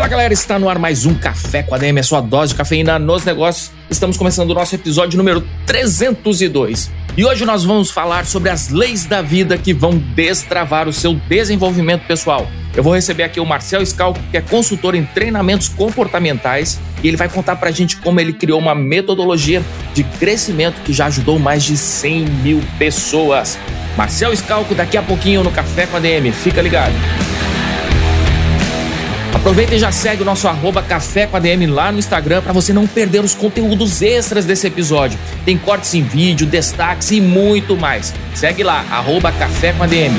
Fala galera, está no ar mais um Café com a DM, a sua dose de cafeína nos negócios. Estamos começando o nosso episódio número 302. E hoje nós vamos falar sobre as leis da vida que vão destravar o seu desenvolvimento pessoal. Eu vou receber aqui o Marcel Scalco, que é consultor em treinamentos comportamentais, e ele vai contar pra gente como ele criou uma metodologia de crescimento que já ajudou mais de 100 mil pessoas. Marcel Scalco, daqui a pouquinho no Café com a DM. Fica ligado. Aproveita e já segue o nosso arroba Café com a DM lá no Instagram para você não perder os conteúdos extras desse episódio. Tem cortes em vídeo, destaques e muito mais. Segue lá, arroba Café com a DM.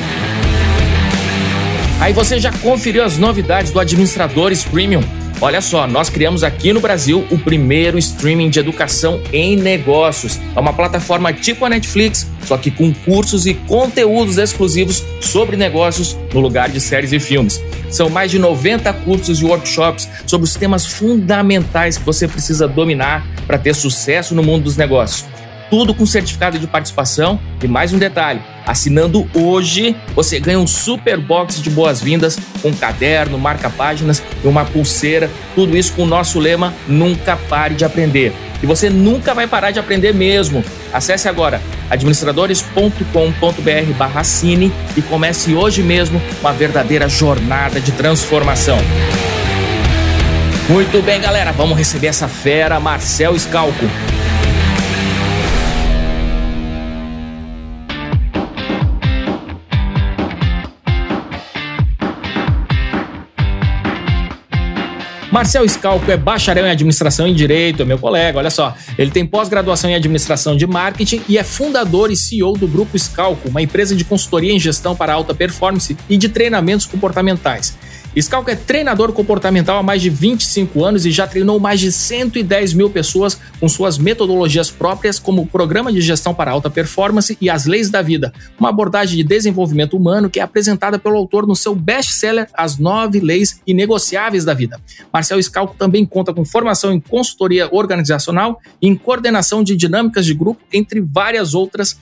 Aí você já conferiu as novidades do Administradores Premium? Olha só, nós criamos aqui no Brasil o primeiro streaming de educação em negócios. É uma plataforma tipo a Netflix, só que com cursos e conteúdos exclusivos sobre negócios no lugar de séries e filmes. São mais de 90 cursos e workshops sobre os temas fundamentais que você precisa dominar para ter sucesso no mundo dos negócios tudo com certificado de participação. E mais um detalhe: assinando hoje, você ganha um super box de boas-vindas com caderno, marca-páginas e uma pulseira. Tudo isso com o nosso lema: Nunca pare de aprender. E você nunca vai parar de aprender mesmo. Acesse agora administradores.com.br barra cine e comece hoje mesmo uma verdadeira jornada de transformação. Muito bem, galera, vamos receber essa fera, Marcel Scalco. Marcel Scalco é bacharel em administração e direito, é meu colega, olha só. Ele tem pós-graduação em administração de marketing e é fundador e CEO do Grupo Scalco, uma empresa de consultoria em gestão para alta performance e de treinamentos comportamentais. Scalco é treinador comportamental há mais de 25 anos e já treinou mais de 110 mil pessoas com suas metodologias próprias, como o Programa de Gestão para Alta Performance e As Leis da Vida, uma abordagem de desenvolvimento humano que é apresentada pelo autor no seu best-seller As Nove Leis Inegociáveis da Vida. Marcel Scalco também conta com formação em consultoria organizacional e em coordenação de dinâmicas de grupo, entre várias outras.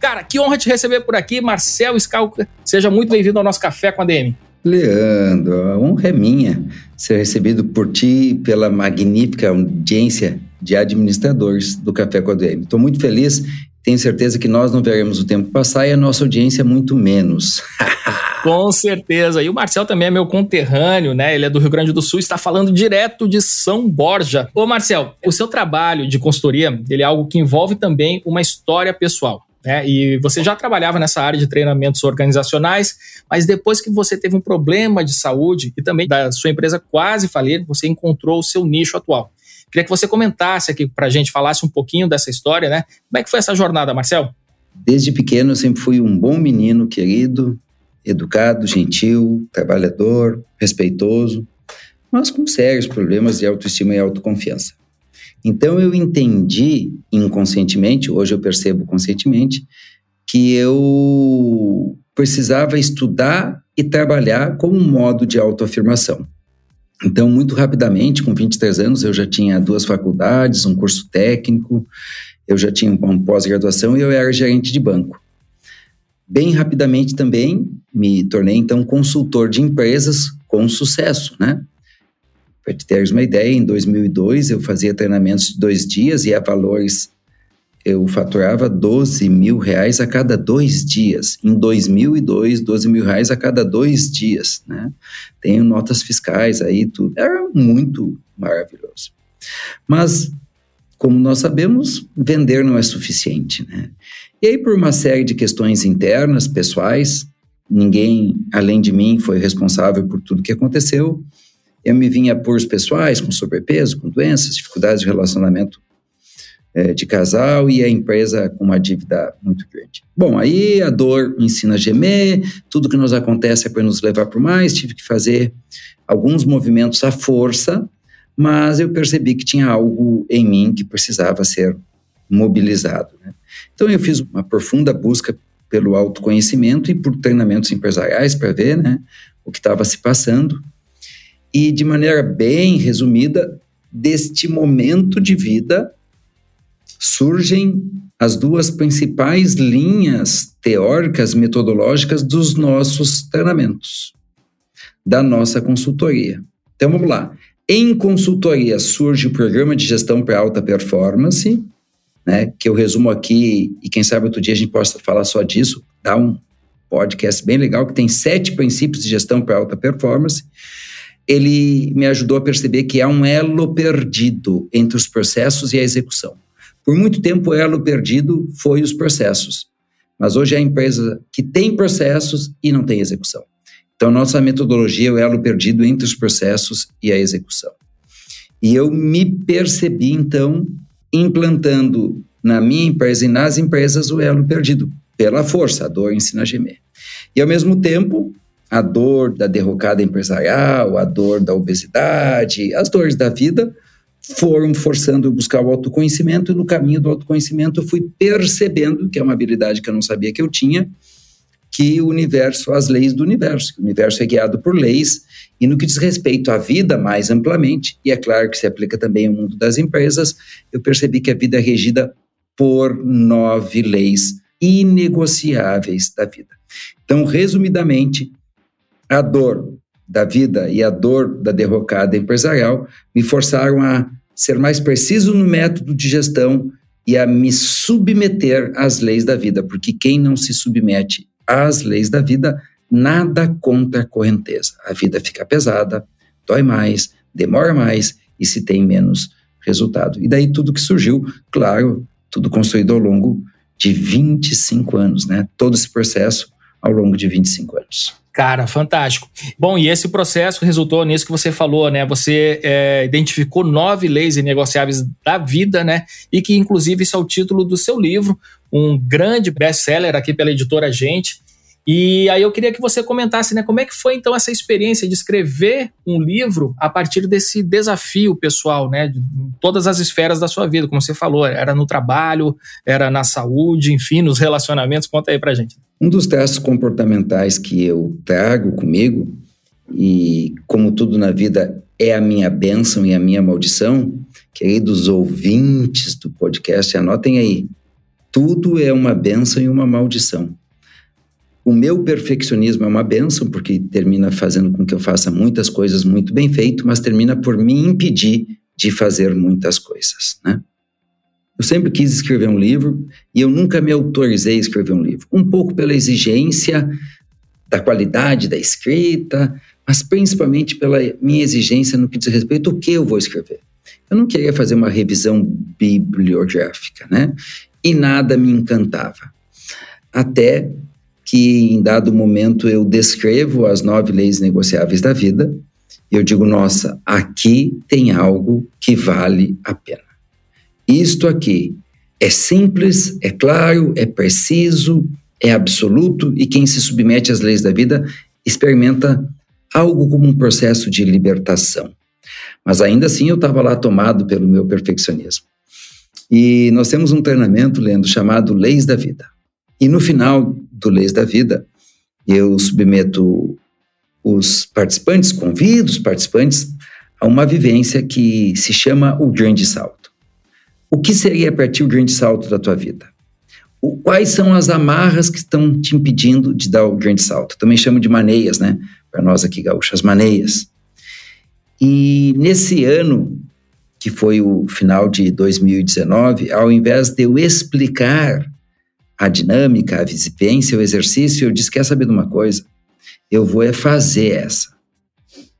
Cara, que honra te receber por aqui, Marcel Scalco. Seja muito bem-vindo ao nosso Café com a DM. Leandro, a honra é minha ser recebido por ti e pela magnífica audiência de administradores do Café com a DM. Estou muito feliz, tenho certeza que nós não veremos o tempo passar e a nossa audiência muito menos. Com certeza. E o Marcel também é meu conterrâneo, né? Ele é do Rio Grande do Sul, está falando direto de São Borja. Ô Marcel, o seu trabalho de consultoria, ele é algo que envolve também uma história pessoal. Né? E você já trabalhava nessa área de treinamentos organizacionais, mas depois que você teve um problema de saúde e também da sua empresa quase falir, você encontrou o seu nicho atual. Queria que você comentasse aqui para a gente, falasse um pouquinho dessa história, né? Como é que foi essa jornada, Marcel? Desde pequeno eu sempre fui um bom menino, querido, educado, gentil, trabalhador, respeitoso, mas com sérios problemas de autoestima e autoconfiança. Então eu entendi inconscientemente, hoje eu percebo conscientemente, que eu precisava estudar e trabalhar como um modo de autoafirmação. Então, muito rapidamente, com 23 anos, eu já tinha duas faculdades, um curso técnico, eu já tinha uma pós-graduação e eu era gerente de banco. Bem rapidamente também me tornei então consultor de empresas com sucesso, né? Para te teres uma ideia, em 2002 eu fazia treinamentos de dois dias e a valores eu faturava 12 mil reais a cada dois dias. Em 2002, 12 mil reais a cada dois dias, né? Tenho notas fiscais aí, tudo. Era muito maravilhoso. Mas, como nós sabemos, vender não é suficiente, né? E aí, por uma série de questões internas, pessoais, ninguém além de mim foi responsável por tudo que aconteceu. Eu me vinha por os pessoais, com sobrepeso, com doenças, dificuldades de relacionamento é, de casal e a empresa com uma dívida muito grande. Bom, aí a dor ensina a gemer, tudo que nos acontece é para nos levar para mais, tive que fazer alguns movimentos à força, mas eu percebi que tinha algo em mim que precisava ser mobilizado. Né? Então eu fiz uma profunda busca pelo autoconhecimento e por treinamentos empresariais para ver né, o que estava se passando. E de maneira bem resumida, deste momento de vida surgem as duas principais linhas teóricas metodológicas dos nossos treinamentos, da nossa consultoria. Então vamos lá. Em consultoria surge o programa de gestão para alta performance, né, que eu resumo aqui, e quem sabe outro dia a gente possa falar só disso, dá um podcast bem legal que tem sete princípios de gestão para alta performance. Ele me ajudou a perceber que há um elo perdido entre os processos e a execução. Por muito tempo, o elo perdido foi os processos, mas hoje é a empresa que tem processos e não tem execução. Então, nossa metodologia é o elo perdido entre os processos e a execução. E eu me percebi, então, implantando na minha empresa e nas empresas o elo perdido, pela força, a dor ensina a gemer. E ao mesmo tempo, a dor da derrocada empresarial, a dor da obesidade, as dores da vida foram forçando eu buscar o autoconhecimento e no caminho do autoconhecimento eu fui percebendo, que é uma habilidade que eu não sabia que eu tinha, que o universo, as leis do universo, o universo é guiado por leis e no que diz respeito à vida mais amplamente, e é claro que se aplica também ao mundo das empresas, eu percebi que a vida é regida por nove leis inegociáveis da vida. Então, resumidamente, a dor da vida e a dor da derrocada empresarial me forçaram a ser mais preciso no método de gestão e a me submeter às leis da vida, porque quem não se submete às leis da vida nada contra a correnteza. A vida fica pesada, dói mais, demora mais e se tem menos resultado. E daí tudo que surgiu, claro, tudo construído ao longo de 25 anos, né? Todo esse processo ao longo de 25 anos. Cara, fantástico. Bom, e esse processo resultou nisso que você falou, né? Você é, identificou nove leis inegociáveis da vida, né? E que, inclusive, esse é o título do seu livro, um grande best-seller aqui pela editora Gente. E aí eu queria que você comentasse, né, como é que foi então essa experiência de escrever um livro a partir desse desafio pessoal, né, de todas as esferas da sua vida, como você falou, era no trabalho, era na saúde, enfim, nos relacionamentos. Conta aí pra gente. Um dos testes comportamentais que eu trago comigo e como tudo na vida é a minha bênção e a minha maldição, queridos ouvintes do podcast, anotem aí. Tudo é uma bênção e uma maldição. O meu perfeccionismo é uma benção, porque termina fazendo com que eu faça muitas coisas muito bem feito, mas termina por me impedir de fazer muitas coisas, né? Eu sempre quis escrever um livro e eu nunca me autorizei a escrever um livro. Um pouco pela exigência da qualidade da escrita, mas principalmente pela minha exigência no que diz respeito ao que eu vou escrever. Eu não queria fazer uma revisão bibliográfica, né? E nada me encantava. Até que em dado momento eu descrevo as nove leis negociáveis da vida eu digo, nossa, aqui tem algo que vale a pena. Isto aqui é simples, é claro, é preciso, é absoluto e quem se submete às leis da vida experimenta algo como um processo de libertação. Mas ainda assim eu estava lá tomado pelo meu perfeccionismo. E nós temos um treinamento, lendo, chamado Leis da Vida. E no final do Leis da Vida, eu submeto os participantes, convido os participantes a uma vivência que se chama o grande salto. O que seria para ti o grande salto da tua vida? O, quais são as amarras que estão te impedindo de dar o grande salto? Também chamo de maneias, né? Para nós aqui gaúchos, maneias. E nesse ano, que foi o final de 2019, ao invés de eu explicar a dinâmica, a vivência, o exercício, eu disse: quer saber de uma coisa? Eu vou é fazer essa.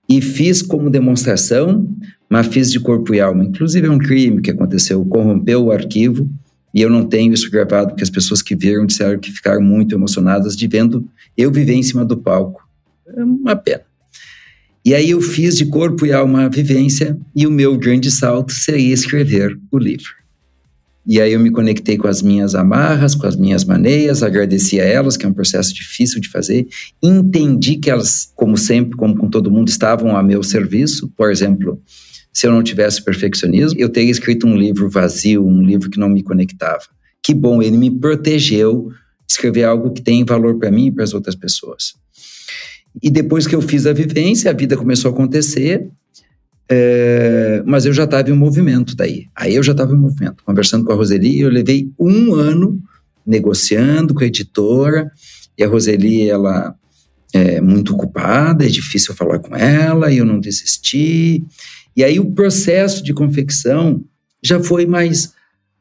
E fiz como demonstração, mas fiz de corpo e alma. Inclusive, é um crime que aconteceu, corrompeu o arquivo, e eu não tenho isso gravado, porque as pessoas que viram disseram que ficaram muito emocionadas de vendo eu viver em cima do palco. É uma pena. E aí eu fiz de corpo e alma a vivência, e o meu grande salto seria escrever o livro. E aí eu me conectei com as minhas amarras, com as minhas maneiras, agradeci a elas, que é um processo difícil de fazer, entendi que elas, como sempre, como com todo mundo, estavam a meu serviço. Por exemplo, se eu não tivesse perfeccionismo, eu teria escrito um livro vazio, um livro que não me conectava. Que bom, ele me protegeu de escrever algo que tem valor para mim e para as outras pessoas. E depois que eu fiz a vivência, a vida começou a acontecer, é, mas eu já estava em movimento daí. Aí eu já estava em movimento. Conversando com a Roseli, eu levei um ano negociando com a editora, e a Roseli, ela é muito ocupada, é difícil falar com ela, e eu não desisti. E aí o processo de confecção já foi mais.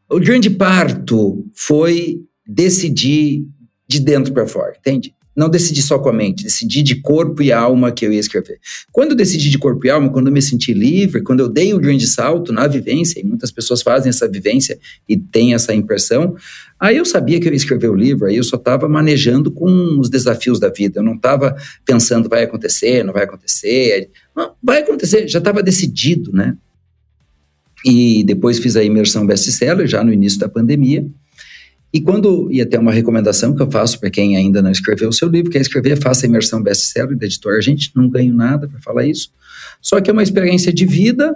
O grande parto foi decidir de dentro para fora, entende? Não decidi só com a mente, decidi de corpo e alma que eu ia escrever. Quando eu decidi de corpo e alma, quando eu me senti livre, quando eu dei o grande salto na vivência, e muitas pessoas fazem essa vivência e têm essa impressão, aí eu sabia que eu ia escrever o livro, aí eu só estava manejando com os desafios da vida, eu não estava pensando vai acontecer, não vai acontecer, não, vai acontecer, já estava decidido, né? E depois fiz a imersão best-seller, já no início da pandemia, e quando, e até uma recomendação que eu faço para quem ainda não escreveu o seu livro, quer escrever, faça a imersão best-seller da editora. A gente não ganha nada para falar isso. Só que é uma experiência de vida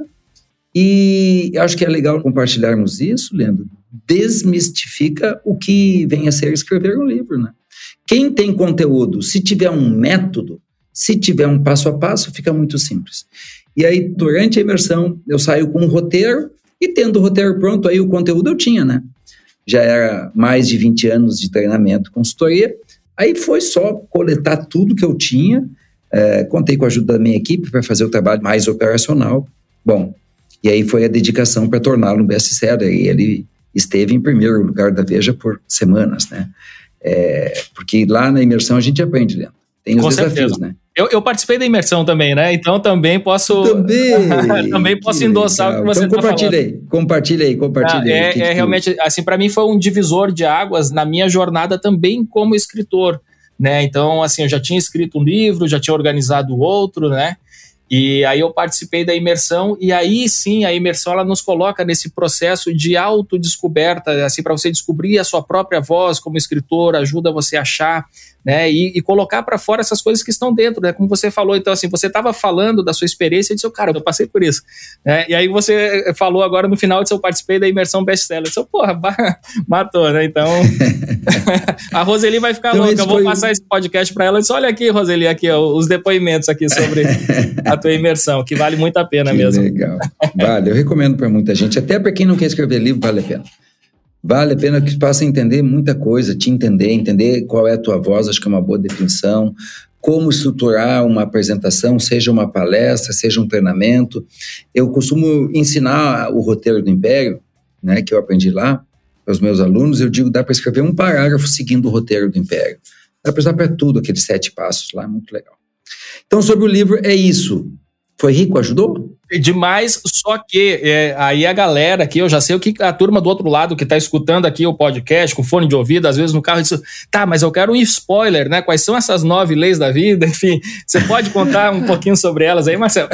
e acho que é legal compartilharmos isso, Leandro. Desmistifica o que vem a ser escrever um livro, né? Quem tem conteúdo, se tiver um método, se tiver um passo a passo, fica muito simples. E aí, durante a imersão, eu saio com um roteiro e tendo o roteiro pronto, aí o conteúdo eu tinha, né? Já era mais de 20 anos de treinamento, consultoria. Aí foi só coletar tudo que eu tinha, é, contei com a ajuda da minha equipe para fazer o trabalho mais operacional. Bom, e aí foi a dedicação para torná-lo um best-seller. E ele esteve em primeiro lugar da Veja por semanas, né? É, porque lá na imersão a gente aprende, Leandro. Tem os com desafios, certeza. né? Eu, eu, participei da imersão também, né? Então também posso. Também! também posso endossar legal. o que você então, compartilha aí, compartilha aí, compartilha ah, É, é realmente, assim, para mim foi um divisor de águas na minha jornada também como escritor, né? Então, assim, eu já tinha escrito um livro, já tinha organizado outro, né? E aí eu participei da imersão e aí sim a imersão ela nos coloca nesse processo de autodescoberta, assim para você descobrir a sua própria voz como escritor, ajuda você a achar né? E, e colocar para fora essas coisas que estão dentro, né? Como você falou, então assim, você estava falando da sua experiência e disse, cara, eu passei por isso, né? E aí você falou agora no final, disse, eu participei da imersão best-seller. Eu disse, porra, matou, né? Então, a Roseli vai ficar então, louca, eu vou foi... passar esse podcast para ela e disse, olha aqui, Roseli, aqui ó, os depoimentos aqui sobre a tua imersão, que vale muito a pena que mesmo. Legal, vale, eu recomendo para muita gente, até para quem não quer escrever livro, vale a pena. Vale a pena que possa entender muita coisa, te entender, entender qual é a tua voz, acho que é uma boa definição, como estruturar uma apresentação, seja uma palestra, seja um treinamento. Eu costumo ensinar o roteiro do Império, né, que eu aprendi lá, para os meus alunos, eu digo, dá para escrever um parágrafo seguindo o roteiro do Império. Dá para usar para tudo, aqueles sete passos lá, muito legal. Então, sobre o livro, é isso. Foi rico? Ajudou? Demais, só que é, aí a galera aqui, eu já sei o que a turma do outro lado que está escutando aqui o podcast com fone de ouvido, às vezes no carro, diz, tá, mas eu quero um spoiler, né? Quais são essas nove leis da vida? Enfim, você pode contar um pouquinho sobre elas aí, Marcelo?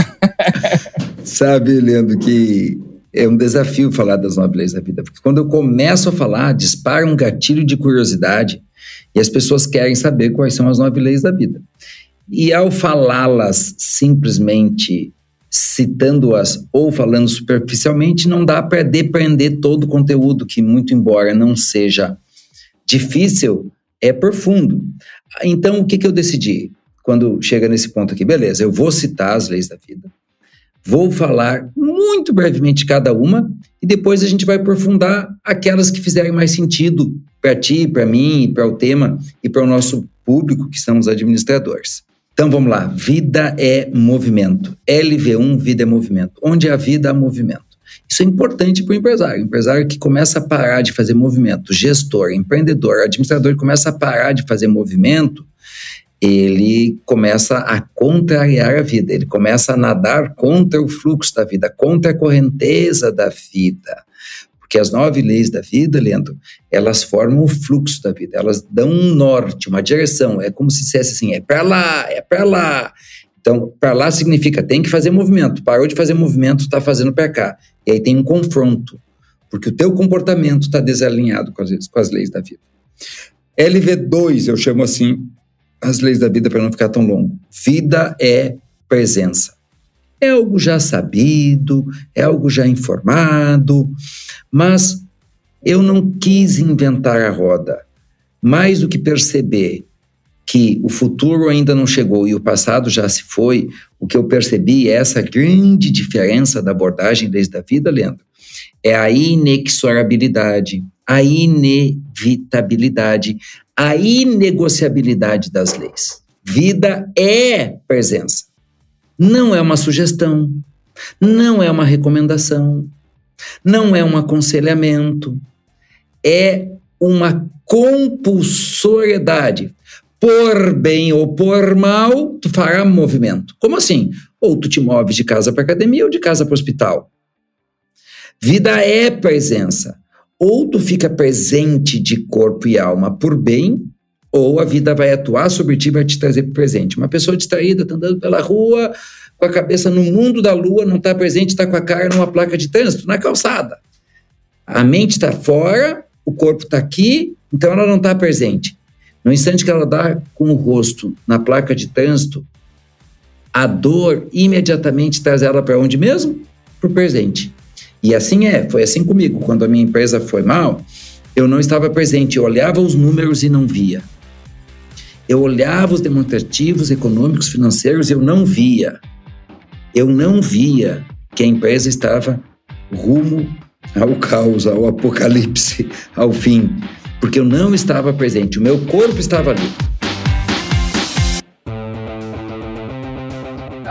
Sabe, Leandro, que é um desafio falar das nove leis da vida, porque quando eu começo a falar, dispara um gatilho de curiosidade e as pessoas querem saber quais são as nove leis da vida. E ao falá-las simplesmente citando-as ou falando superficialmente, não dá para depreender todo o conteúdo, que, muito embora não seja difícil, é profundo. Então, o que, que eu decidi? Quando chega nesse ponto aqui, beleza, eu vou citar as leis da vida, vou falar muito brevemente cada uma e depois a gente vai aprofundar aquelas que fizerem mais sentido para ti, para mim, para o tema e para o nosso público, que são os administradores. Então vamos lá, vida é movimento. LV1, vida é movimento. Onde há vida, há movimento. Isso é importante para o empresário. O empresário que começa a parar de fazer movimento, gestor, empreendedor, administrador começa a parar de fazer movimento, ele começa a contrariar a vida, ele começa a nadar contra o fluxo da vida, contra a correnteza da vida. Porque as nove leis da vida, Leandro, elas formam o fluxo da vida, elas dão um norte, uma direção. É como se dissesse assim: é para lá, é para lá. Então, para lá significa tem que fazer movimento. Parou de fazer movimento, está fazendo para cá. E aí tem um confronto, porque o teu comportamento está desalinhado com as, com as leis da vida. LV2, eu chamo assim as leis da vida para não ficar tão longo. Vida é presença. É algo já sabido, é algo já informado, mas eu não quis inventar a roda. Mais do que perceber que o futuro ainda não chegou e o passado já se foi, o que eu percebi é essa grande diferença da abordagem desde a vida, Leandro. É a inexorabilidade, a inevitabilidade, a inegociabilidade das leis. Vida é presença. Não é uma sugestão, não é uma recomendação, não é um aconselhamento, é uma compulsoriedade. Por bem ou por mal, tu fará movimento. Como assim? Ou tu te moves de casa para academia ou de casa para hospital. Vida é presença. Ou tu fica presente de corpo e alma por bem, ou a vida vai atuar sobre ti e vai te trazer para presente. Uma pessoa distraída, tá andando pela rua, com a cabeça no mundo da lua, não está presente, está com a cara numa placa de trânsito, na calçada. A mente está fora, o corpo está aqui, então ela não está presente. No instante que ela dá com o rosto na placa de trânsito, a dor imediatamente traz ela para onde mesmo? Para o presente. E assim é, foi assim comigo. Quando a minha empresa foi mal, eu não estava presente, eu olhava os números e não via. Eu olhava os demonstrativos econômicos, financeiros, e eu não via. Eu não via que a empresa estava rumo ao caos, ao apocalipse, ao fim, porque eu não estava presente, o meu corpo estava ali.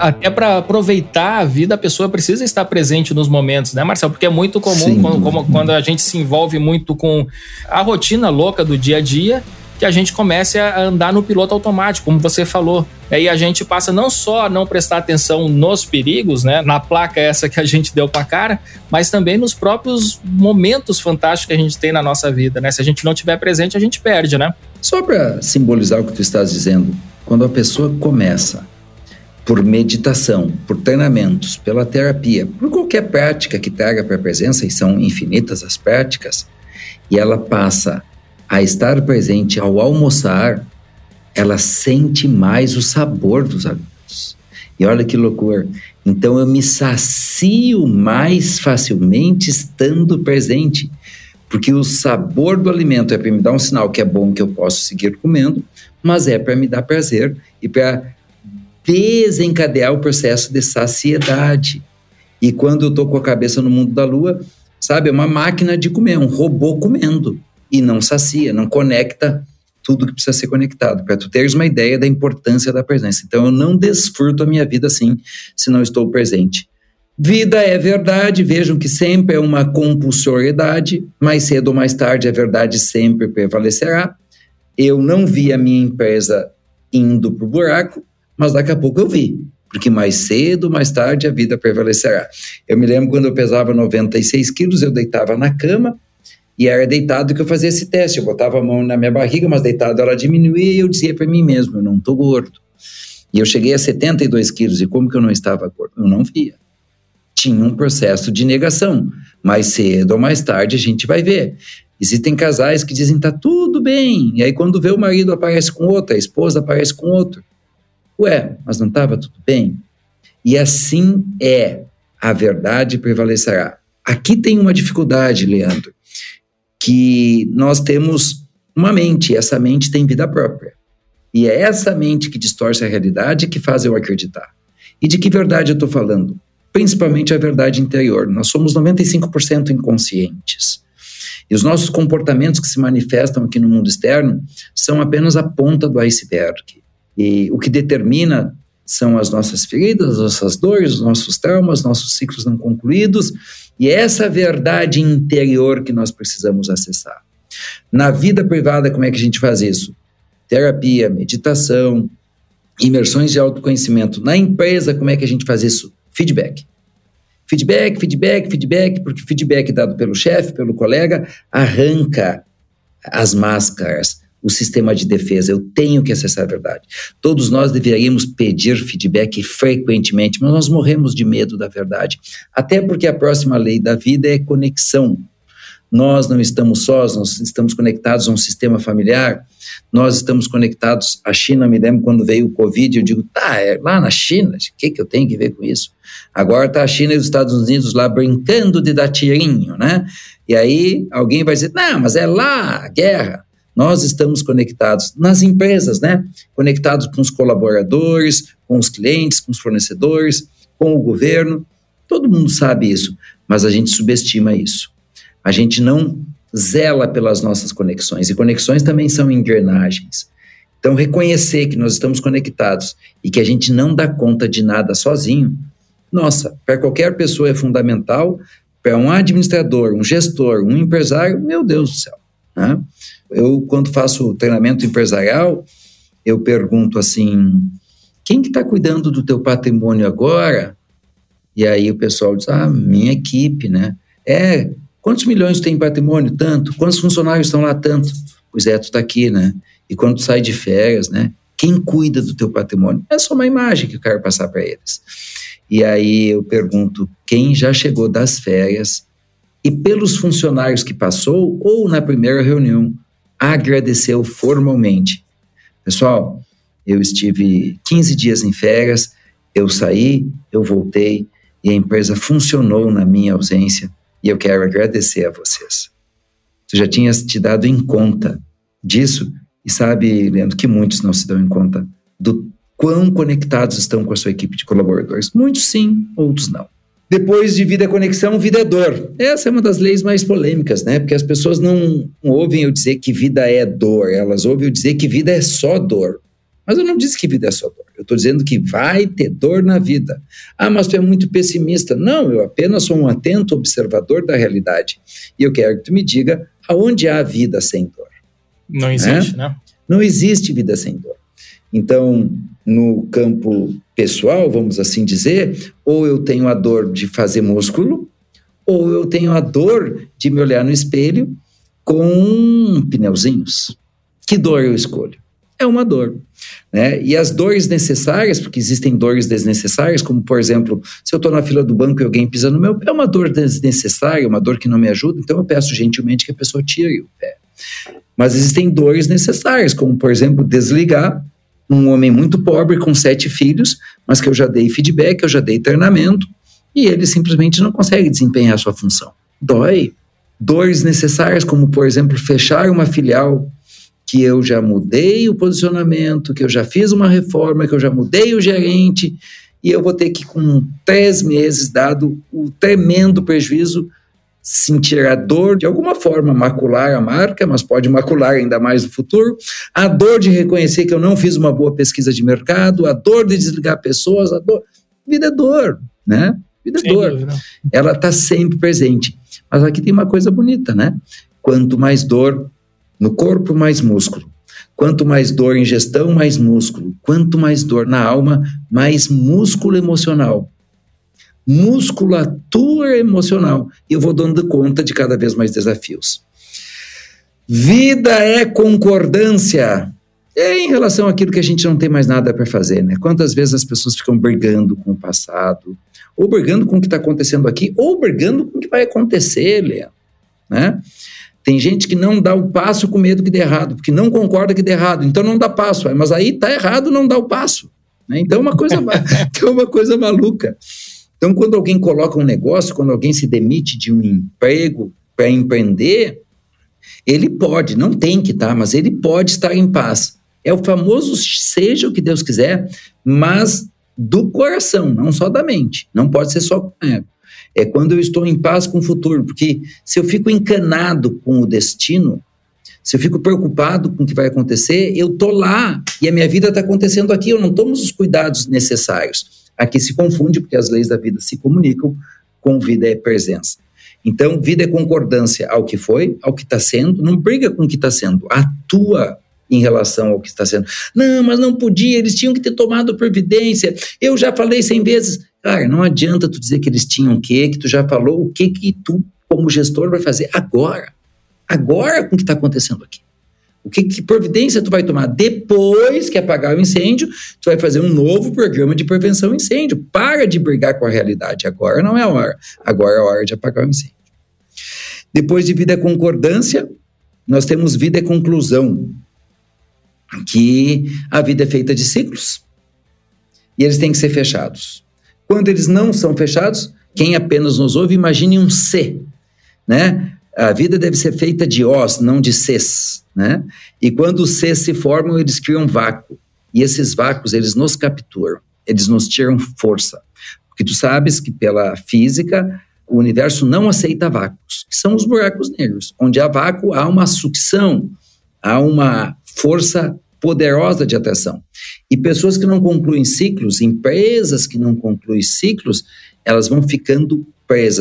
até para aproveitar a vida, a pessoa precisa estar presente nos momentos, né, Marcelo? Porque é muito comum quando, quando, a gente se envolve muito com a rotina louca do dia a dia, que a gente comece a andar no piloto automático, como você falou. Aí a gente passa não só a não prestar atenção nos perigos, né, na placa essa que a gente deu para cara, mas também nos próprios momentos fantásticos que a gente tem na nossa vida, né? Se a gente não tiver presente, a gente perde, né? Só para simbolizar o que tu estás dizendo, quando a pessoa começa por meditação, por treinamentos, pela terapia, por qualquer prática que traga para a presença, e são infinitas as práticas, e ela passa a estar presente ao almoçar, ela sente mais o sabor dos alimentos. E olha que loucura. Então eu me sacio mais facilmente estando presente, porque o sabor do alimento é para me dar um sinal que é bom que eu posso seguir comendo, mas é para me dar prazer e para desencadear o processo de saciedade. E quando eu estou com a cabeça no mundo da lua, sabe, é uma máquina de comer, um robô comendo e não sacia, não conecta tudo que precisa ser conectado, para tu teres uma ideia da importância da presença. Então eu não desfruto a minha vida assim se não estou presente. Vida é verdade, vejam que sempre é uma compulsoriedade, mais cedo ou mais tarde a verdade sempre prevalecerá. Eu não vi a minha empresa indo para o buraco, mas daqui a pouco eu vi, porque mais cedo, mais tarde a vida prevalecerá. Eu me lembro quando eu pesava 96 quilos, eu deitava na cama, e era deitado que eu fazia esse teste. Eu botava a mão na minha barriga, mas deitado ela diminuía e eu dizia para mim mesmo: eu não estou gordo. E eu cheguei a 72 quilos. E como que eu não estava gordo? Eu não via. Tinha um processo de negação. Mais cedo ou mais tarde a gente vai ver. Existem casais que dizem tá tudo bem. E aí quando vê o marido aparece com outra, a esposa aparece com outro. Ué, mas não estava tudo bem? E assim é. A verdade prevalecerá. Aqui tem uma dificuldade, Leandro que nós temos uma mente, e essa mente tem vida própria. E é essa mente que distorce a realidade que faz eu acreditar. E de que verdade eu estou falando? Principalmente a verdade interior. Nós somos 95% inconscientes. E os nossos comportamentos que se manifestam aqui no mundo externo são apenas a ponta do iceberg. E o que determina são as nossas feridas, as nossas dores, os nossos traumas, nossos ciclos não concluídos e é essa verdade interior que nós precisamos acessar. Na vida privada, como é que a gente faz isso? Terapia, meditação, imersões de autoconhecimento. Na empresa, como é que a gente faz isso? Feedback. Feedback, feedback, feedback, porque feedback dado pelo chefe, pelo colega, arranca as máscaras, o sistema de defesa. Eu tenho que acessar a verdade. Todos nós deveríamos pedir feedback frequentemente, mas nós morremos de medo da verdade. Até porque a próxima lei da vida é conexão. nós não estamos sós, nós estamos conectados a um sistema familiar, nós estamos conectados à China. Me lembro quando veio o Covid, eu digo, tá, é lá na China, o que, que eu tenho que ver com isso? Agora está a China e os Estados Unidos lá brincando de dar tirinho, né? E aí alguém vai dizer, não, mas é lá a guerra. Nós estamos conectados nas empresas, né? Conectados com os colaboradores, com os clientes, com os fornecedores, com o governo. Todo mundo sabe isso, mas a gente subestima isso. A gente não zela pelas nossas conexões, e conexões também são engrenagens. Então, reconhecer que nós estamos conectados e que a gente não dá conta de nada sozinho, nossa, para qualquer pessoa é fundamental, para um administrador, um gestor, um empresário, meu Deus do céu. Né? Eu, quando faço treinamento empresarial, eu pergunto assim, quem que está cuidando do teu patrimônio agora? E aí o pessoal diz, ah, minha equipe, né? É, quantos milhões tem patrimônio? Tanto. Quantos funcionários estão lá? Tanto. Pois é, tu está aqui, né? E quando tu sai de férias, né? Quem cuida do teu patrimônio? É só uma imagem que eu quero passar para eles. E aí eu pergunto, quem já chegou das férias e pelos funcionários que passou ou na primeira reunião agradeceu formalmente? Pessoal, eu estive 15 dias em férias, eu saí, eu voltei e a empresa funcionou na minha ausência e eu quero agradecer a vocês. Tu já tinhas te dado em conta disso e sabe, Leandro, que muitos não se dão em conta do quão conectados estão com a sua equipe de colaboradores. Muitos sim, outros não. Depois de vida é conexão, vida é dor. Essa é uma das leis mais polêmicas, né? Porque as pessoas não ouvem eu dizer que vida é dor, elas ouvem eu dizer que vida é só dor. Mas eu não disse que vida é só dor. Eu estou dizendo que vai ter dor na vida. Ah, mas tu é muito pessimista. Não, eu apenas sou um atento observador da realidade. E eu quero que tu me diga aonde há vida sem dor. Não existe, né? né? Não existe vida sem dor. Então, no campo pessoal, vamos assim dizer, ou eu tenho a dor de fazer músculo, ou eu tenho a dor de me olhar no espelho com pneuzinhos. Que dor eu escolho? É uma dor. Né? E as dores necessárias, porque existem dores desnecessárias, como por exemplo, se eu estou na fila do banco e alguém pisa no meu pé, é uma dor desnecessária, uma dor que não me ajuda, então eu peço gentilmente que a pessoa tire o pé. Mas existem dores necessárias, como por exemplo, desligar um homem muito pobre com sete filhos, mas que eu já dei feedback, eu já dei treinamento, e ele simplesmente não consegue desempenhar a sua função. Dói. Dores necessárias, como por exemplo, fechar uma filial que eu já mudei o posicionamento, que eu já fiz uma reforma, que eu já mudei o gerente, e eu vou ter que, com três meses, dado o tremendo prejuízo, sentir a dor, de alguma forma, macular a marca, mas pode macular ainda mais no futuro, a dor de reconhecer que eu não fiz uma boa pesquisa de mercado, a dor de desligar pessoas, a dor. Vida é dor, né? Vida é dor. Dúvida. Ela está sempre presente. Mas aqui tem uma coisa bonita, né? Quanto mais dor, no corpo, mais músculo. Quanto mais dor em gestão, mais músculo. Quanto mais dor na alma, mais músculo emocional. Musculatura emocional. E eu vou dando conta de cada vez mais desafios. Vida é concordância. É em relação àquilo que a gente não tem mais nada para fazer, né? Quantas vezes as pessoas ficam brigando com o passado, ou brigando com o que está acontecendo aqui, ou brigando com o que vai acontecer, Leandro, né? Tem gente que não dá o passo com medo que dê errado, porque não concorda que dê errado, então não dá passo. Mas aí tá errado, não dá o passo. Né? Então é uma coisa, é uma coisa maluca. Então, quando alguém coloca um negócio, quando alguém se demite de um emprego para empreender, ele pode, não tem que estar, tá, mas ele pode estar em paz. É o famoso seja o que Deus quiser, mas do coração, não só da mente. Não pode ser só com ego é quando eu estou em paz com o futuro, porque se eu fico encanado com o destino, se eu fico preocupado com o que vai acontecer, eu tô lá e a minha vida está acontecendo aqui, eu não tomo os cuidados necessários. Aqui se confunde porque as leis da vida se comunicam com vida é presença. Então, vida é concordância ao que foi, ao que está sendo, não briga com o que está sendo, atua em relação ao que está sendo. Não, mas não podia, eles tinham que ter tomado providência. Eu já falei cem vezes. Cara, não adianta tu dizer que eles tinham o quê, que tu já falou o que que tu, como gestor, vai fazer agora. Agora com o que está acontecendo aqui. O que, que, providência tu vai tomar depois que apagar o incêndio? Tu vai fazer um novo programa de prevenção ao incêndio. Para de brigar com a realidade. Agora não é a hora. Agora é a hora de apagar o incêndio. Depois de vida é concordância, nós temos vida é conclusão, que a vida é feita de ciclos e eles têm que ser fechados. Quando eles não são fechados, quem apenas nos ouve, imagine um C, né? A vida deve ser feita de Os, não de Cs, né? E quando os Cs se formam, eles criam um vácuo. E esses vácuos, eles nos capturam, eles nos tiram força. Porque tu sabes que pela física, o universo não aceita vácuos, que são os buracos negros. Onde há vácuo, há uma sucção, há uma força poderosa de atração. E pessoas que não concluem ciclos, empresas que não concluem ciclos, elas vão ficando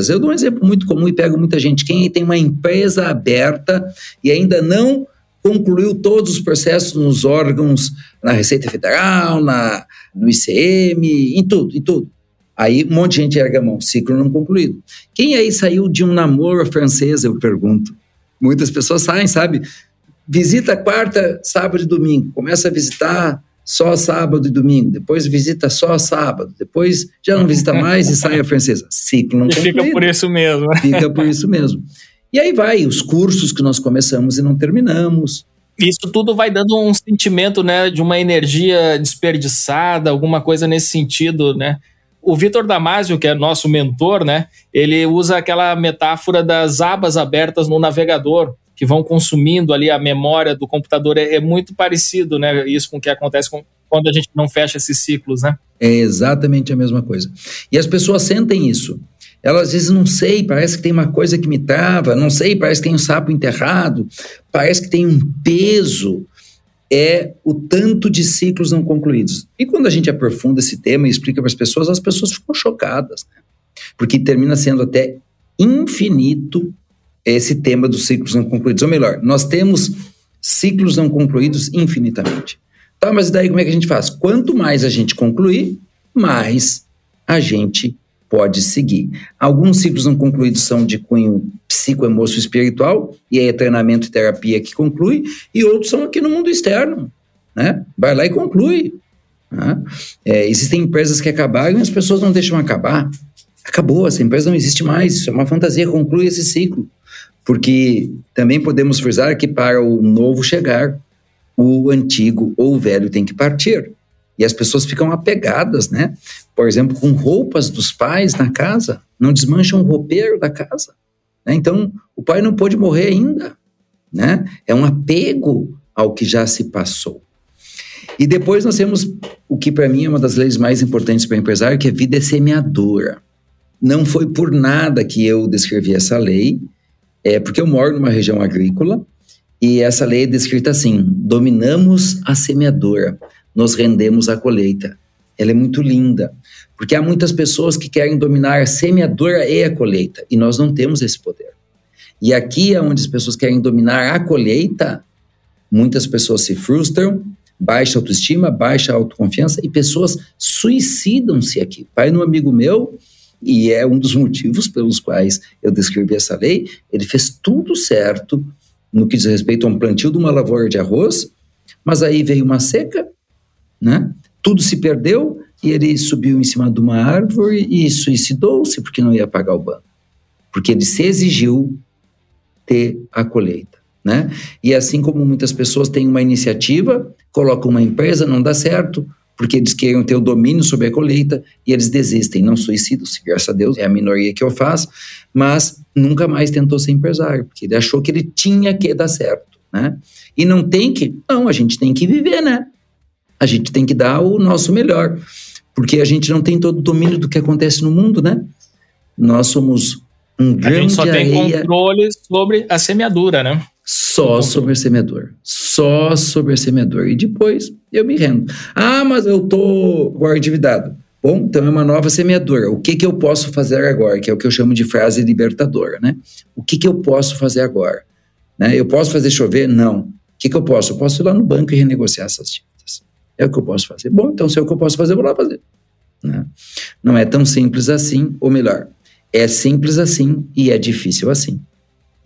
Eu dou um exemplo muito comum e pego muita gente. Quem tem uma empresa aberta e ainda não concluiu todos os processos nos órgãos, na Receita Federal, na, no ICM, em tudo, em tudo. Aí um monte de gente erga a mão, ciclo não concluído. Quem aí saiu de um namoro francês, eu pergunto? Muitas pessoas saem, sabe? Visita quarta, sábado e domingo. Começa a visitar só sábado e domingo. Depois visita só sábado. Depois já não visita mais e sai a francesa. Ciclo não e concluído. fica por isso mesmo. Fica por isso mesmo. E aí vai, os cursos que nós começamos e não terminamos. Isso tudo vai dando um sentimento, né, de uma energia desperdiçada, alguma coisa nesse sentido, né? O Vitor Damasio, que é nosso mentor, né, ele usa aquela metáfora das abas abertas no navegador, que vão consumindo ali a memória do computador. É, é muito parecido, né, isso com o que acontece com, quando a gente não fecha esses ciclos, né? É exatamente a mesma coisa. E as pessoas sentem isso. Elas dizem, não sei, parece que tem uma coisa que me trava, não sei, parece que tem um sapo enterrado, parece que tem um peso. É o tanto de ciclos não concluídos. E quando a gente aprofunda esse tema e explica para as pessoas, as pessoas ficam chocadas, né? porque termina sendo até infinito esse tema dos ciclos não concluídos. Ou melhor, nós temos ciclos não concluídos infinitamente. Tá, mas daí como é que a gente faz? Quanto mais a gente concluir, mais a gente pode seguir. Alguns ciclos não concluídos são de cunho psicoemoço espiritual, e é treinamento e terapia que conclui, e outros são aqui no mundo externo. Né? Vai lá e conclui. Né? É, existem empresas que acabaram e as pessoas não deixam acabar. Acabou, essa empresa não existe mais, isso é uma fantasia, conclui esse ciclo. Porque também podemos frisar que para o novo chegar, o antigo ou o velho tem que partir. E as pessoas ficam apegadas, né? Por exemplo, com roupas dos pais na casa, não desmancham o roupeiro da casa. Né? Então, o pai não pode morrer ainda, né? É um apego ao que já se passou. E depois nós temos o que para mim é uma das leis mais importantes para o empresário, que é a vida é semeadora. Não foi por nada que eu descrevi essa lei, é porque eu moro numa região agrícola e essa lei é descrita assim: dominamos a semeadora nos rendemos à colheita. Ela é muito linda, porque há muitas pessoas que querem dominar a semeadora e a colheita, e nós não temos esse poder. E aqui é onde as pessoas querem dominar a colheita, muitas pessoas se frustram, baixa autoestima, baixa autoconfiança, e pessoas suicidam-se aqui. Pai no amigo meu, e é um dos motivos pelos quais eu descrevi essa lei, ele fez tudo certo no que diz respeito a um plantio de uma lavoura de arroz, mas aí veio uma seca, né? Tudo se perdeu e ele subiu em cima de uma árvore e suicidou-se porque não ia pagar o banco. Porque ele se exigiu ter a colheita, né? E assim como muitas pessoas têm uma iniciativa, colocam uma empresa, não dá certo, porque eles queriam ter o domínio sobre a colheita e eles desistem, não suicidam-se, graças a Deus, é a minoria que eu faço, mas nunca mais tentou ser empresário, porque ele achou que ele tinha que dar certo, né? E não tem que, não, a gente tem que viver, né? A gente tem que dar o nosso melhor, porque a gente não tem todo o domínio do que acontece no mundo, né? Nós somos um grande A gente só tem controle sobre a semeadura, né? Só sobre a semeadura. Só sobre a semeadura. E depois eu me rendo. Ah, mas eu tô guardividado. Bom, então é uma nova semeadura. O que, que eu posso fazer agora? Que é o que eu chamo de frase libertadora, né? O que, que eu posso fazer agora? Né? Eu posso fazer chover? Não. O que, que eu posso? Eu posso ir lá no banco e renegociar essas dívidas. É o que eu posso fazer. Bom, então se é o que eu posso fazer, eu vou lá fazer. Né? Não é tão simples assim, ou melhor, é simples assim e é difícil assim.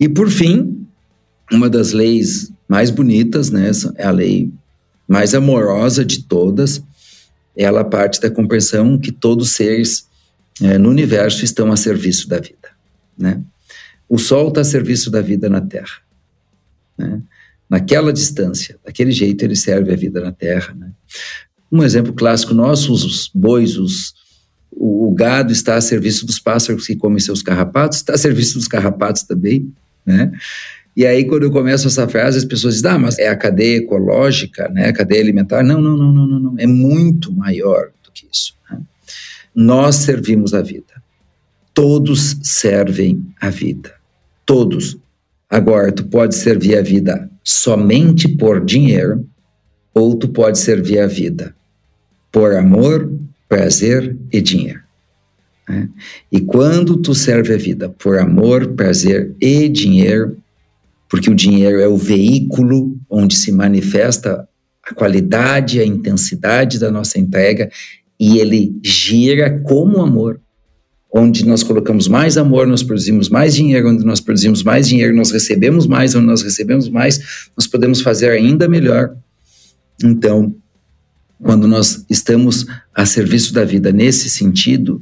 E por fim, uma das leis mais bonitas, né, é a lei mais amorosa de todas, ela parte da compreensão que todos os seres é, no universo estão a serviço da vida, né? O Sol está a serviço da vida na Terra. Né? Naquela distância, daquele jeito, ele serve a vida na Terra. Né? Um exemplo clássico nosso, os bois, os, o, o, gado está a serviço dos pássaros que comem seus carrapatos, está a serviço dos carrapatos também, né? E aí, quando eu começo essa frase, as pessoas dizem, ah, mas é a cadeia ecológica, né? A cadeia alimentar. Não, não, não, não, não, não. É muito maior do que isso. Né? Nós servimos a vida. Todos servem a vida. Todos. Agora, tu pode servir a vida somente por dinheiro, ou tu pode servir a vida por amor, prazer e dinheiro. Né? E quando tu serve a vida por amor, prazer e dinheiro, porque o dinheiro é o veículo onde se manifesta a qualidade, a intensidade da nossa entrega, e ele gira como amor. Onde nós colocamos mais amor, nós produzimos mais dinheiro, onde nós produzimos mais dinheiro, nós recebemos mais, onde nós recebemos mais, nós podemos fazer ainda melhor. Então, quando nós estamos a serviço da vida nesse sentido,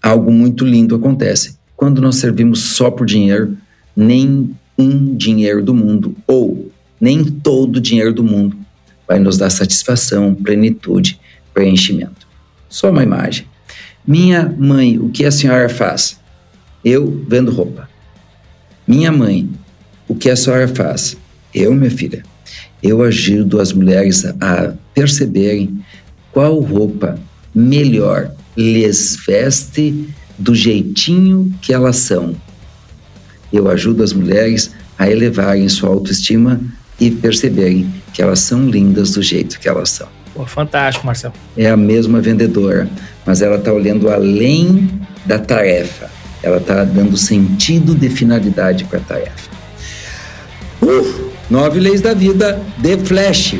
algo muito lindo acontece. Quando nós servimos só por dinheiro, nem um dinheiro do mundo, ou nem todo o dinheiro do mundo, vai nos dar satisfação, plenitude, preenchimento. Só uma imagem. Minha mãe, o que a senhora faz? Eu vendo roupa. Minha mãe, o que a senhora faz? Eu, minha filha, eu ajudo as mulheres a perceberem qual roupa melhor lhes veste do jeitinho que elas são. Eu ajudo as mulheres a elevarem sua autoestima e perceberem que elas são lindas do jeito que elas são. Pô, fantástico, Marcelo. É a mesma vendedora, mas ela está olhando além da tarefa. Ela está dando sentido de finalidade para a tarefa. Uh! Nove Leis da Vida, The Flash.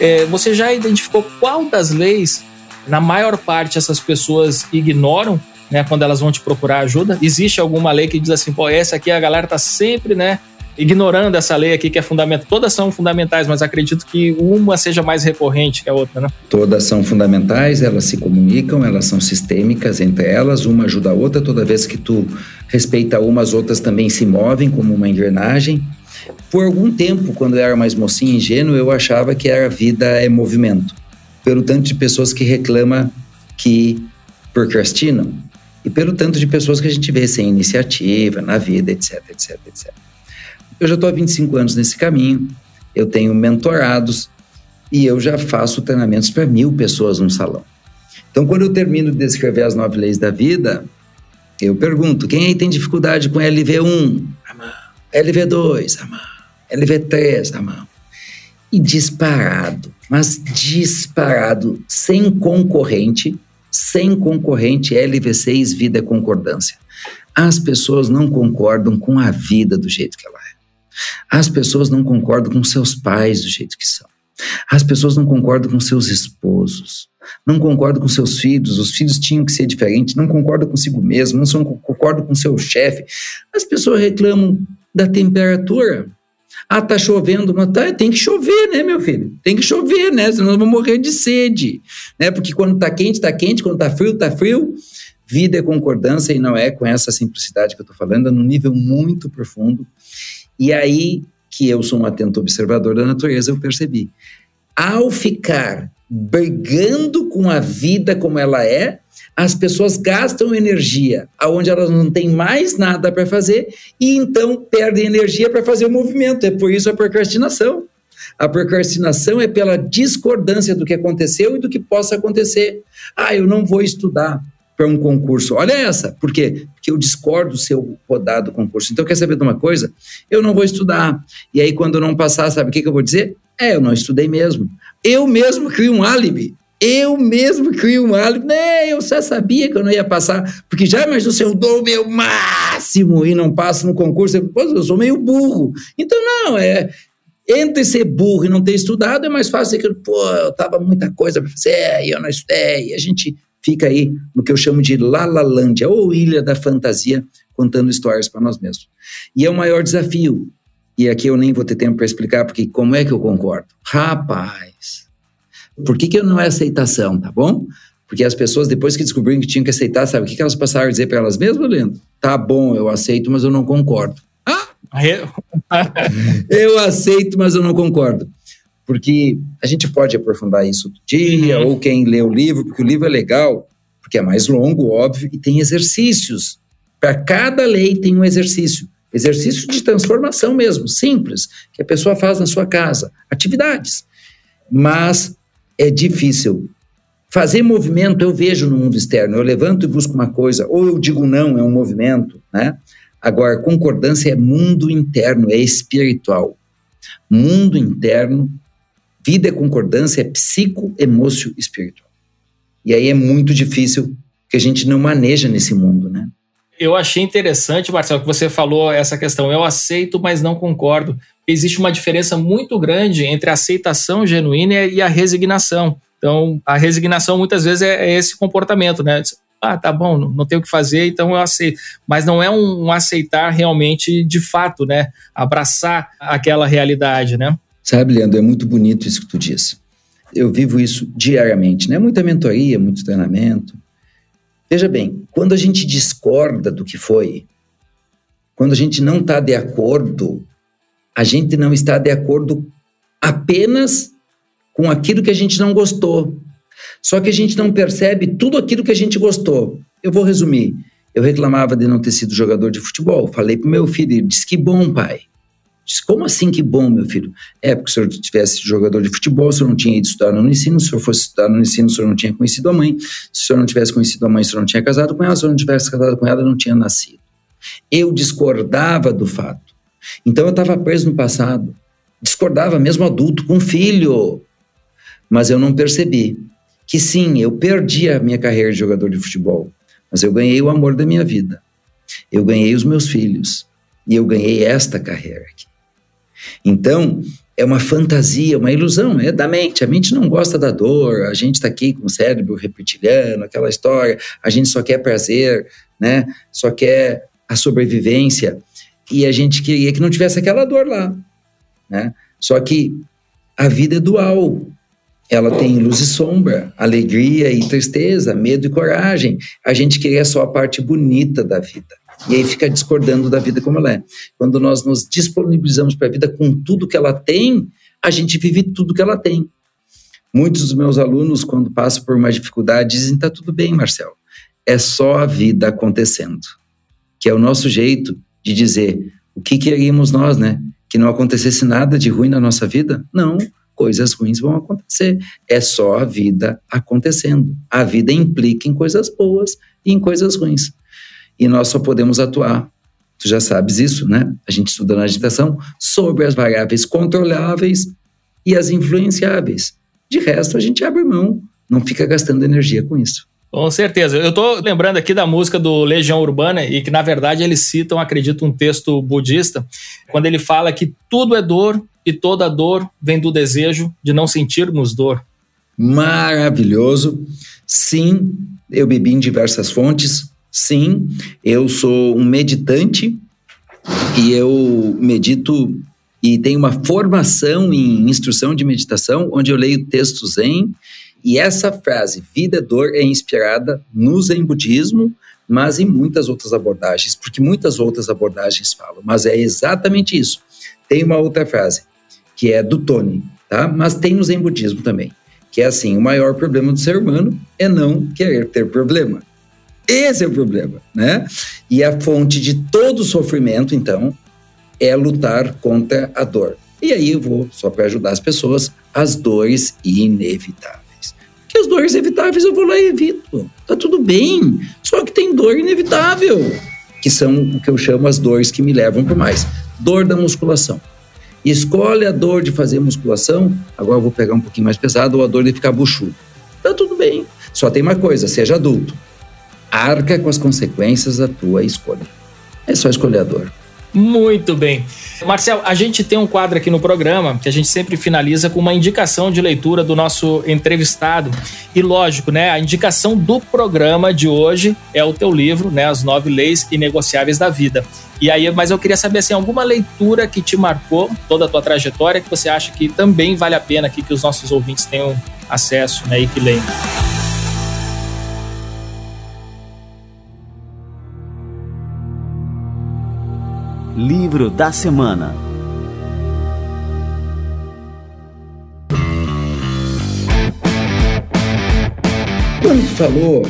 É, você já identificou qual das leis, na maior parte, essas pessoas ignoram né, quando elas vão te procurar ajuda? Existe alguma lei que diz assim, pô, essa aqui a galera tá sempre, né, ignorando essa lei aqui que é fundamental. Todas são fundamentais, mas acredito que uma seja mais recorrente que a outra, né? Todas são fundamentais, elas se comunicam, elas são sistêmicas entre elas, uma ajuda a outra. Toda vez que tu respeita uma, as outras também se movem como uma engrenagem. Por algum tempo, quando eu era mais mocinho ingênuo, eu achava que a vida é movimento. Pelo tanto de pessoas que reclamam que procrastinam e pelo tanto de pessoas que a gente vê sem iniciativa na vida, etc, etc, etc. Eu já estou há 25 anos nesse caminho, eu tenho mentorados e eu já faço treinamentos para mil pessoas num salão. Então, quando eu termino de descrever as nove leis da vida, eu pergunto: quem aí tem dificuldade com LV1? A mão. LV2? A mão. LV3? E disparado, mas disparado, sem concorrente, sem concorrente, LV6, vida é concordância. As pessoas não concordam com a vida do jeito que ela é. As pessoas não concordam com seus pais do jeito que são. As pessoas não concordam com seus esposos, não concordam com seus filhos, os filhos tinham que ser diferentes, não concordam consigo mesmo, não são, concordam com seu chefe. As pessoas reclamam da temperatura. Ah, tá chovendo, mas tá, tem que chover, né, meu filho? Tem que chover, né? Senão nós vamos morrer de sede, né? Porque quando tá quente, tá quente, quando tá frio, tá frio. Vida é concordância e não é com essa simplicidade que eu tô falando, é num nível muito profundo. E aí que eu sou um atento observador da natureza, eu percebi. Ao ficar brigando com a vida como ela é, as pessoas gastam energia aonde elas não têm mais nada para fazer e então perdem energia para fazer o movimento. É por isso a procrastinação. A procrastinação é pela discordância do que aconteceu e do que possa acontecer. Ah, eu não vou estudar para um concurso. Olha essa, por quê? Porque eu discordo se eu rodar do concurso. Então, quer saber de uma coisa? Eu não vou estudar. E aí, quando eu não passar, sabe o que, que eu vou dizer? É, eu não estudei mesmo. Eu mesmo crio um álibi. Eu mesmo crio um álibi. Né, eu já sabia que eu não ia passar. Porque já imaginou se eu dou o meu máximo e não passo no concurso? Eu, eu sou meio burro. Então, não, é entre ser burro e não ter estudado, é mais fácil que, pô, eu tava muita coisa para fazer, e eu não estudei, e a gente fica aí no que eu chamo de Lalalândia, ou Ilha da Fantasia, contando histórias para nós mesmos. E é o maior desafio. E aqui eu nem vou ter tempo para explicar, porque como é que eu concordo? Rapaz, Por que, que não é aceitação, tá bom? Porque as pessoas, depois que descobriram que tinham que aceitar, sabe o que, que elas passaram a dizer para elas mesmas, Leandro? Tá bom, eu aceito, mas eu não concordo. Ah! eu aceito, mas eu não concordo. Porque a gente pode aprofundar isso outro dia, uhum. ou quem lê o livro, porque o livro é legal, porque é mais longo, óbvio, e tem exercícios. Para cada lei tem um exercício. Exercício de transformação mesmo, simples, que a pessoa faz na sua casa. Atividades. Mas é difícil. Fazer movimento eu vejo no mundo externo. Eu levanto e busco uma coisa, ou eu digo não, é um movimento, né? Agora, concordância é mundo interno, é espiritual. Mundo interno, vida é concordância, é psico-emócio espiritual. E aí é muito difícil que a gente não maneja nesse mundo, né? Eu achei interessante, Marcelo, que você falou essa questão. Eu aceito, mas não concordo. Existe uma diferença muito grande entre a aceitação genuína e a resignação. Então, a resignação muitas vezes é, é esse comportamento, né? Ah, tá bom, não tenho o que fazer, então eu aceito. Mas não é um, um aceitar realmente de fato, né? Abraçar aquela realidade, né? Sabe, Leandro, é muito bonito isso que tu disse. Eu vivo isso diariamente, né? Muita mentoria, muito treinamento. Veja bem, quando a gente discorda do que foi, quando a gente não está de acordo, a gente não está de acordo apenas com aquilo que a gente não gostou. Só que a gente não percebe tudo aquilo que a gente gostou. Eu vou resumir. Eu reclamava de não ter sido jogador de futebol. Falei pro meu filho, ele disse que bom, pai. Disse, como assim que bom, meu filho? É, porque se eu tivesse jogador de futebol, se eu não tinha ido estudar no ensino, se eu fosse estudar no ensino, se eu não tinha conhecido a mãe, se eu não tivesse conhecido a mãe, se eu não tinha casado com ela, se eu não tivesse casado com ela, não tinha nascido. Eu discordava do fato. Então eu estava preso no passado. Discordava mesmo adulto, com filho. Mas eu não percebi que sim, eu perdi a minha carreira de jogador de futebol, mas eu ganhei o amor da minha vida. Eu ganhei os meus filhos. E eu ganhei esta carreira aqui. Então, é uma fantasia, uma ilusão, é da mente. A mente não gosta da dor, a gente está aqui com o cérebro reptiliano, aquela história, a gente só quer prazer, né? Só quer a sobrevivência. E a gente queria que não tivesse aquela dor lá, né? Só que a vida é dual. Ela tem luz e sombra, alegria e tristeza, medo e coragem. A gente queria só a parte bonita da vida. E aí fica discordando da vida como ela é. Quando nós nos disponibilizamos para a vida com tudo que ela tem, a gente vive tudo que ela tem. Muitos dos meus alunos, quando passam por uma dificuldade, dizem: tá tudo bem, Marcelo. É só a vida acontecendo. Que é o nosso jeito de dizer o que queríamos nós, né? Que não acontecesse nada de ruim na nossa vida? Não, coisas ruins vão acontecer. É só a vida acontecendo. A vida implica em coisas boas e em coisas ruins e nós só podemos atuar, tu já sabes isso, né? A gente estuda na agitação, sobre as variáveis controláveis e as influenciáveis. De resto, a gente abre mão, não fica gastando energia com isso. Com certeza. Eu estou lembrando aqui da música do Legião Urbana e que, na verdade, eles citam, acredito, um texto budista, quando ele fala que tudo é dor e toda dor vem do desejo de não sentirmos dor. Maravilhoso. Sim, eu bebi em diversas fontes, Sim, eu sou um meditante e eu medito e tenho uma formação em instrução de meditação, onde eu leio textos Zen. E essa frase, vida é dor, é inspirada no Zen budismo, mas em muitas outras abordagens, porque muitas outras abordagens falam, mas é exatamente isso. Tem uma outra frase, que é do Tony, tá? Mas tem no Zen budismo também, que é assim: o maior problema do ser humano é não querer ter problema. Esse é o problema, né? E a fonte de todo sofrimento, então, é lutar contra a dor. E aí eu vou, só para ajudar as pessoas, as dores inevitáveis. Porque as dores inevitáveis eu vou lá e evito. Tá tudo bem. Só que tem dor inevitável, que são o que eu chamo as dores que me levam para mais. Dor da musculação. Escolhe a dor de fazer musculação, agora eu vou pegar um pouquinho mais pesado, ou a dor de ficar buchudo. Tá tudo bem. Só tem uma coisa, seja adulto arca com as consequências da tua escolha. É só escolher a dor. Muito bem. Marcel, a gente tem um quadro aqui no programa que a gente sempre finaliza com uma indicação de leitura do nosso entrevistado. E lógico, né, a indicação do programa de hoje é o teu livro, né, As Nove Leis Inegociáveis da Vida. E aí, mas eu queria saber assim, alguma leitura que te marcou toda a tua trajetória que você acha que também vale a pena aqui que os nossos ouvintes tenham acesso né, e que leiam. Livro da Semana Quando falou,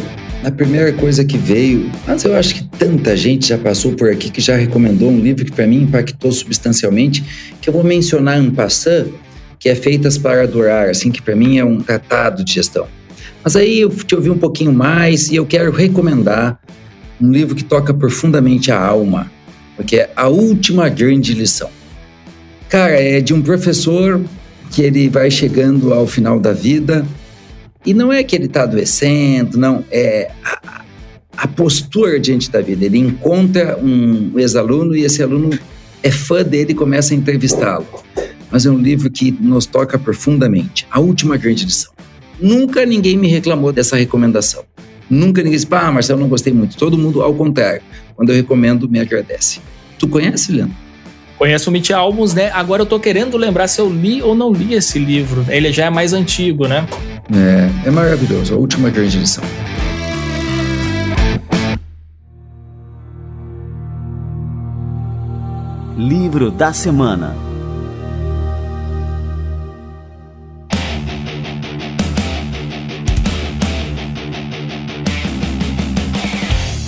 a primeira coisa que veio, mas eu acho que tanta gente já passou por aqui que já recomendou um livro que para mim impactou substancialmente, que eu vou mencionar um passant, que é Feitas para Adorar, assim, que para mim é um tratado de gestão. Mas aí eu te ouvi um pouquinho mais e eu quero recomendar um livro que toca profundamente a alma, porque é A Última Grande Lição. Cara, é de um professor que ele vai chegando ao final da vida e não é que ele está adoecendo, não, é a, a, postura diante da vida. Ele encontra um ex-aluno e esse aluno é fã dele e começa a entrevistá-lo. Mas é um livro que nos toca profundamente. A última grande lição. Nunca ninguém me reclamou dessa recomendação. Nunca ninguém disse, ah, Marcelo, não gostei muito. Todo mundo, ao contrário, quando eu recomendo, me agradece. Tu conhece, Leandro? Conheço o Mitch Albums, né? Agora eu tô querendo lembrar se eu li ou não li esse livro. Ele já é mais antigo, né? É, é maravilhoso. A última grande lição. Livro da semana.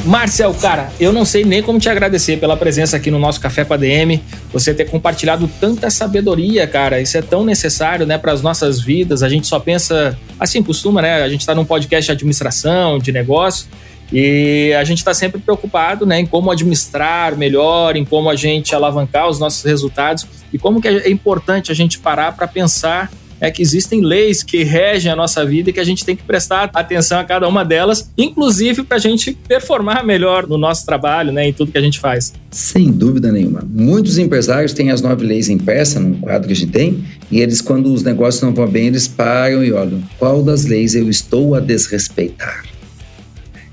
Marcel, cara, eu não sei nem como te agradecer pela presença aqui no nosso Café com a DM, você ter compartilhado tanta sabedoria, cara. Isso é tão necessário, né, para as nossas vidas. A gente só pensa, assim costuma, né? A gente está num podcast de administração, de negócio, e a gente está sempre preocupado, né, em como administrar melhor, em como a gente alavancar os nossos resultados e como que é importante a gente parar para pensar é que existem leis que regem a nossa vida e que a gente tem que prestar atenção a cada uma delas, inclusive para a gente performar melhor no nosso trabalho, né, em tudo que a gente faz. Sem dúvida nenhuma. Muitos empresários têm as nove leis impressas num quadro que a gente tem, e eles, quando os negócios não vão bem, eles param e olham qual das leis eu estou a desrespeitar.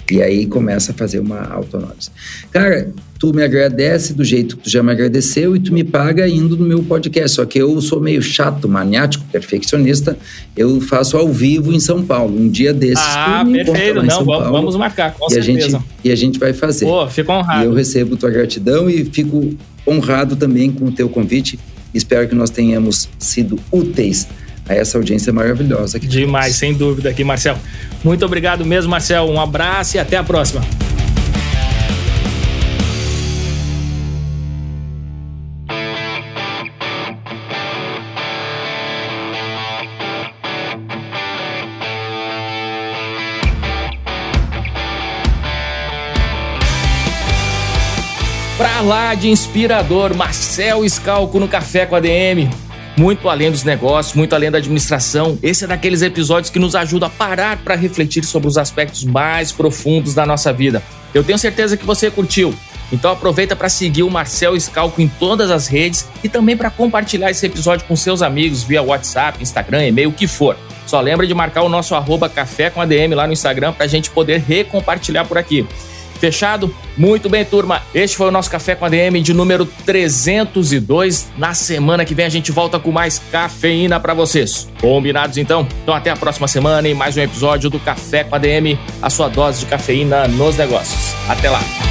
E aí começa a fazer uma autoanálise. Cara, tu me agradece do jeito que tu já me agradeceu e tu me paga indo no meu podcast. Só que eu sou meio chato, maniático, perfeccionista. Eu faço ao vivo em São Paulo. Um dia desses. Ah, perfeito. Não, vamos, vamos, marcar, com e certeza. A gente, e a gente vai fazer. Pô, fico honrado. E eu recebo tua gratidão e fico honrado também com o teu convite. Espero que nós tenhamos sido úteis a essa audiência maravilhosa. Aqui Demais, sem dúvida aqui, Marcel. Muito obrigado mesmo, Marcel. Um abraço e até a próxima. Pra lá de inspirador, Marcel Scalco no Café com a DM muito além dos negócios, muito além da administração. Esse é daqueles episódios que nos ajuda a parar para refletir sobre os aspectos mais profundos da nossa vida. Eu tenho certeza que você curtiu. Então aproveita para seguir o Marcel Scalco em todas as redes e também para compartilhar esse episódio com seus amigos via WhatsApp, Instagram, e-mail, o que for. Só lembra de marcar o nosso arroba café com ADM lá no Instagram para a gente poder recompartilhar por aqui. Fechado? Muito bem, turma. Este foi o nosso Café com a DM de número 302. Na semana que vem a gente volta com mais cafeína para vocês. Combinados então? Então até a próxima semana em mais um episódio do Café com a DM, a sua dose de cafeína nos negócios. Até lá.